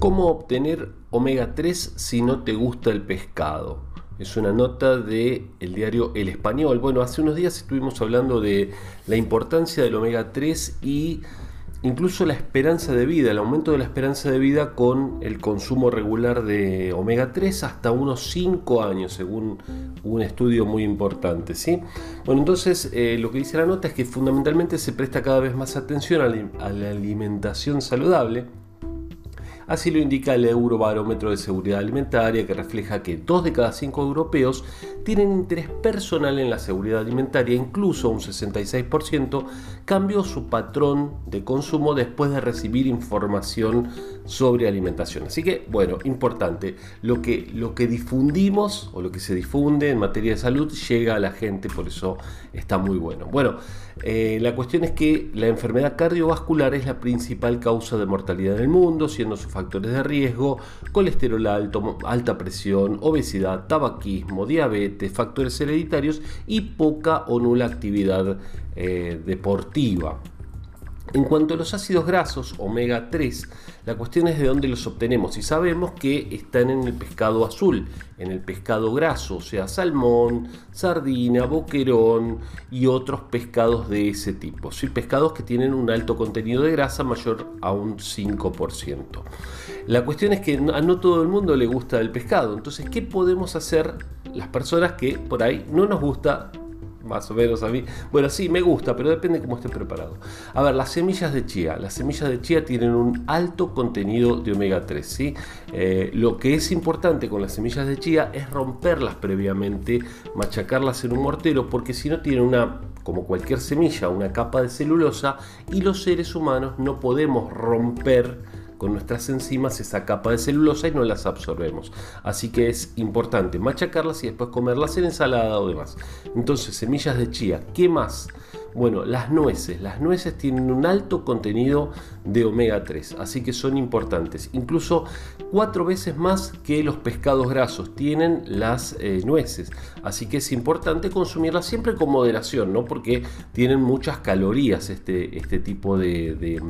¿Cómo obtener omega 3 si no te gusta el pescado? Es una nota del el diario El Español. Bueno, hace unos días estuvimos hablando de la importancia del omega 3 y incluso la esperanza de vida, el aumento de la esperanza de vida con el consumo regular de omega 3 hasta unos 5 años, según un estudio muy importante. ¿sí? Bueno, entonces eh, lo que dice la nota es que fundamentalmente se presta cada vez más atención a la alimentación saludable Así lo indica el Eurobarómetro de Seguridad Alimentaria, que refleja que 2 de cada 5 europeos tienen interés personal en la seguridad alimentaria, incluso un 66% cambió su patrón de consumo después de recibir información sobre alimentación. Así que, bueno, importante, lo que, lo que difundimos o lo que se difunde en materia de salud llega a la gente, por eso está muy bueno. Bueno, eh, la cuestión es que la enfermedad cardiovascular es la principal causa de mortalidad en el mundo, siendo su factores de riesgo, colesterol alto, alta presión, obesidad, tabaquismo, diabetes, factores hereditarios y poca o nula actividad eh, deportiva. En cuanto a los ácidos grasos omega 3, la cuestión es de dónde los obtenemos y sabemos que están en el pescado azul, en el pescado graso, o sea, salmón, sardina, boquerón y otros pescados de ese tipo. Pescados que tienen un alto contenido de grasa mayor a un 5%. La cuestión es que a no todo el mundo le gusta el pescado, entonces, ¿qué podemos hacer las personas que por ahí no nos gusta más o menos a mí. Bueno, sí, me gusta, pero depende cómo esté preparado. A ver, las semillas de chía. Las semillas de chía tienen un alto contenido de omega 3. ¿sí? Eh, lo que es importante con las semillas de chía es romperlas previamente, machacarlas en un mortero, porque si no tienen una, como cualquier semilla, una capa de celulosa y los seres humanos no podemos romper con nuestras enzimas esa capa de celulosa y no las absorbemos. Así que es importante machacarlas y después comerlas en ensalada o demás. Entonces, semillas de chía, ¿qué más? Bueno, las nueces. Las nueces tienen un alto contenido de omega 3, así que son importantes. Incluso cuatro veces más que los pescados grasos tienen las eh, nueces. Así que es importante consumirlas siempre con moderación, ¿no? Porque tienen muchas calorías este, este tipo de,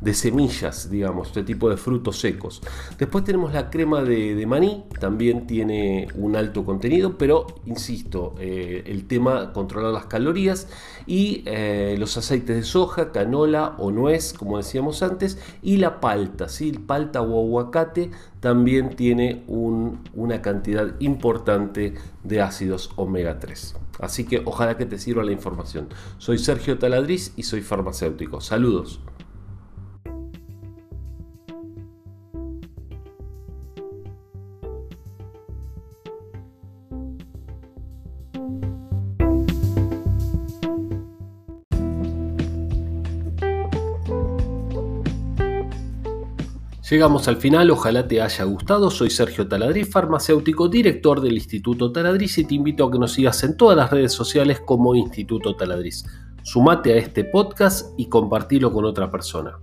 de, semillas, digamos, este tipo de frutos secos. Después tenemos la crema de, maní, también tiene un alto contenido, pero insisto, eh, el tema controlar las calorías y eh, los aceites de soja, canola o nuez, como decíamos antes, y la palta, ¿sí? palta o aguacate también tiene una cantidad importante de ácidos omega 3. Así que ojalá que te sirva la información. Soy Sergio Taladriz y soy farmacéutico. Saludos. Llegamos al final, ojalá te haya gustado. Soy Sergio Taladriz, farmacéutico, director del Instituto Taladriz y te invito a que nos sigas en todas las redes sociales como Instituto Taladriz. Sumate a este podcast y compartilo con otra persona.